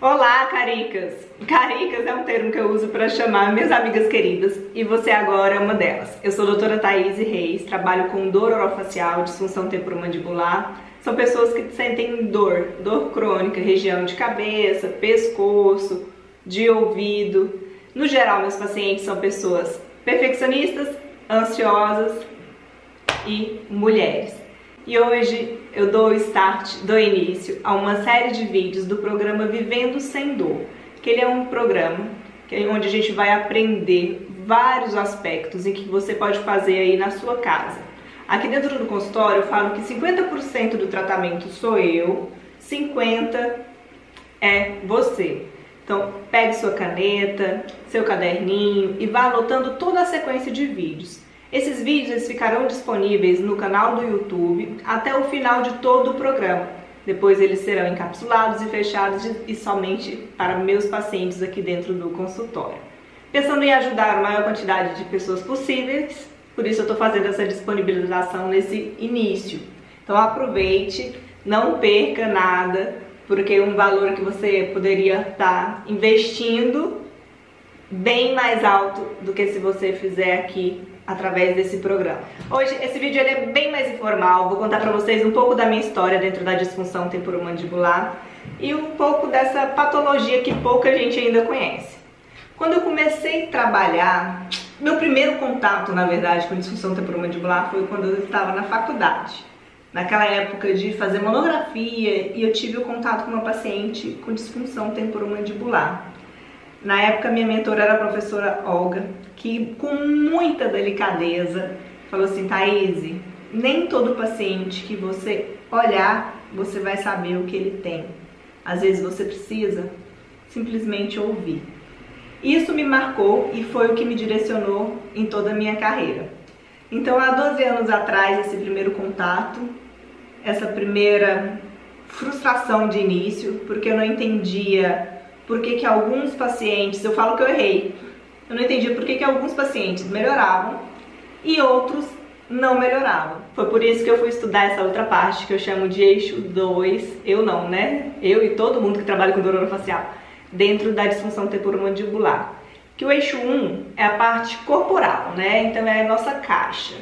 Olá, caricas! Caricas é um termo que eu uso para chamar minhas amigas queridas e você agora é uma delas. Eu sou a doutora Thaís Reis, trabalho com dor orofacial, disfunção temporomandibular. São pessoas que sentem dor, dor crônica, região de cabeça, pescoço, de ouvido. No geral, meus pacientes são pessoas perfeccionistas, ansiosas e mulheres. E hoje eu dou start, dou início a uma série de vídeos do programa Vivendo Sem Dor, que ele é um programa é onde a gente vai aprender vários aspectos em que você pode fazer aí na sua casa. Aqui dentro do consultório eu falo que 50% do tratamento sou eu, 50% é você. Então, pegue sua caneta, seu caderninho e vá anotando toda a sequência de vídeos. Esses vídeos ficarão disponíveis no canal do YouTube até o final de todo o programa. Depois eles serão encapsulados e fechados e somente para meus pacientes aqui dentro do consultório. Pensando em ajudar a maior quantidade de pessoas possíveis, por isso eu estou fazendo essa disponibilização nesse início. Então aproveite, não perca nada, porque um valor que você poderia estar investindo bem mais alto do que se você fizer aqui através desse programa. Hoje esse vídeo ele é bem mais informal, vou contar para vocês um pouco da minha história dentro da disfunção temporomandibular e um pouco dessa patologia que pouca gente ainda conhece. Quando eu comecei a trabalhar, meu primeiro contato, na verdade, com disfunção temporomandibular foi quando eu estava na faculdade. Naquela época de fazer monografia e eu tive o contato com uma paciente com disfunção temporomandibular. Na época, minha mentora era a professora Olga, que com muita delicadeza falou assim: Thaís, nem todo paciente que você olhar, você vai saber o que ele tem. Às vezes você precisa simplesmente ouvir. Isso me marcou e foi o que me direcionou em toda a minha carreira. Então, há 12 anos atrás, esse primeiro contato, essa primeira frustração de início, porque eu não entendia por que, que alguns pacientes, eu falo que eu errei, eu não entendia por que, que alguns pacientes melhoravam e outros não melhoravam. Foi por isso que eu fui estudar essa outra parte que eu chamo de eixo 2, eu não, né? Eu e todo mundo que trabalha com dor orofacial, dentro da disfunção temporomandibular. Que o eixo 1 um é a parte corporal, né? Então é a nossa caixa.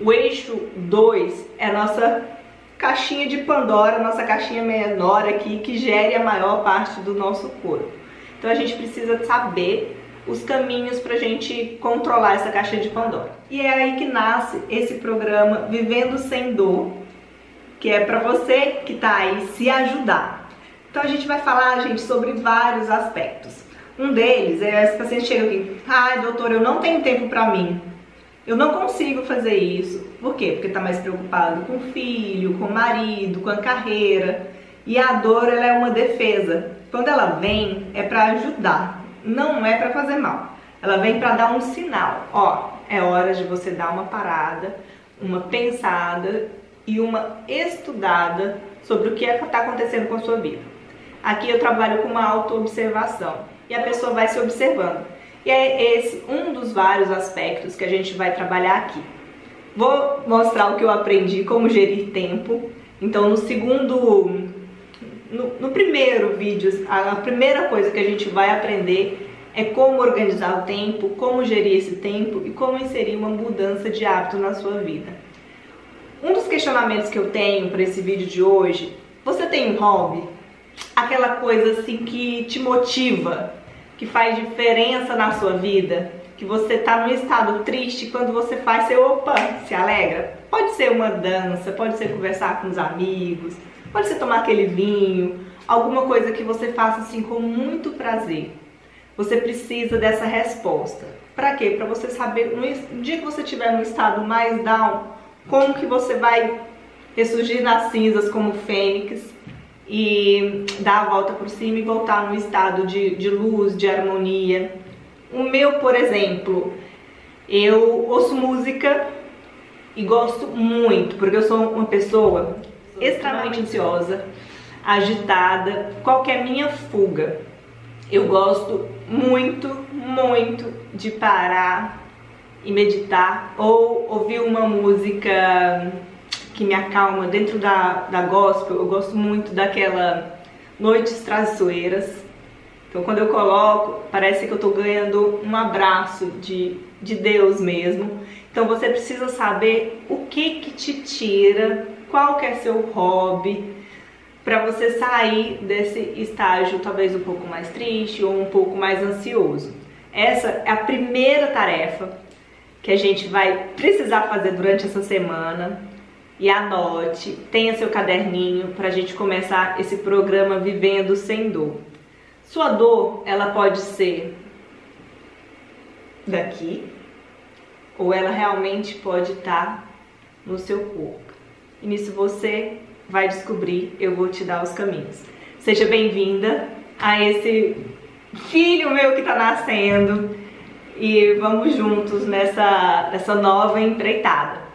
O eixo 2 é a nossa caixinha de Pandora, nossa caixinha menor aqui, que gere a maior parte do nosso corpo. Então a gente precisa saber os caminhos para a gente controlar essa caixa de Pandora. E é aí que nasce esse programa Vivendo Sem Dor, que é para você que está aí se ajudar. Então a gente vai falar, gente, sobre vários aspectos. Um deles é esse paciente chega aqui, ai doutor, eu não tenho tempo para mim. Eu não consigo fazer isso. Por quê? Porque está mais preocupado com o filho, com o marido, com a carreira. E a dor ela é uma defesa. Quando ela vem, é para ajudar, não é para fazer mal. Ela vem para dar um sinal. Ó, é hora de você dar uma parada, uma pensada e uma estudada sobre o que é está acontecendo com a sua vida. Aqui eu trabalho com uma autoobservação e a pessoa vai se observando. E é esse um dos vários aspectos que a gente vai trabalhar aqui. Vou mostrar o que eu aprendi como gerir tempo. Então, no segundo, no, no primeiro vídeo, a, a primeira coisa que a gente vai aprender é como organizar o tempo, como gerir esse tempo e como inserir uma mudança de hábito na sua vida. Um dos questionamentos que eu tenho para esse vídeo de hoje, você tem um hobby? Aquela coisa assim que te motiva, que faz diferença na sua vida, que você tá num estado triste, quando você faz, você opa, se alegra. Pode ser uma dança, pode ser conversar com os amigos, pode ser tomar aquele vinho, alguma coisa que você faça assim com muito prazer. Você precisa dessa resposta. Para quê? Para você saber no dia que você estiver no estado mais down, como que você vai ressurgir nas cinzas como fênix e dar a volta por cima e voltar num estado de, de luz, de harmonia. O meu, por exemplo, eu ouço música e gosto muito, porque eu sou uma pessoa extremamente ansiosa, agitada, qual é a minha fuga? Eu gosto muito, muito de parar e meditar ou ouvir uma música que me acalma dentro da, da gospel. Eu gosto muito daquela noites traiçoeiras. Então quando eu coloco, parece que eu tô ganhando um abraço de, de Deus mesmo. Então você precisa saber o que que te tira, qual que é seu hobby, para você sair desse estágio talvez um pouco mais triste ou um pouco mais ansioso. Essa é a primeira tarefa que a gente vai precisar fazer durante essa semana. E anote, tenha seu caderninho para a gente começar esse programa Vivendo Sem Dor. Sua dor, ela pode ser daqui, ou ela realmente pode estar no seu corpo. E nisso você vai descobrir, eu vou te dar os caminhos. Seja bem-vinda a esse filho meu que está nascendo e vamos juntos nessa, nessa nova empreitada.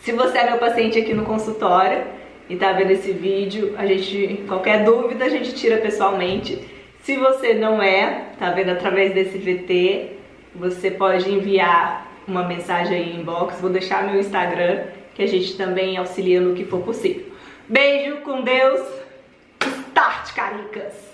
Se você é meu paciente aqui no consultório e está vendo esse vídeo, a gente qualquer dúvida a gente tira pessoalmente. Se você não é, tá vendo através desse VT, você pode enviar uma mensagem aí inbox, vou deixar meu Instagram, que a gente também auxilia no que for possível. Beijo, com Deus, start, caricas!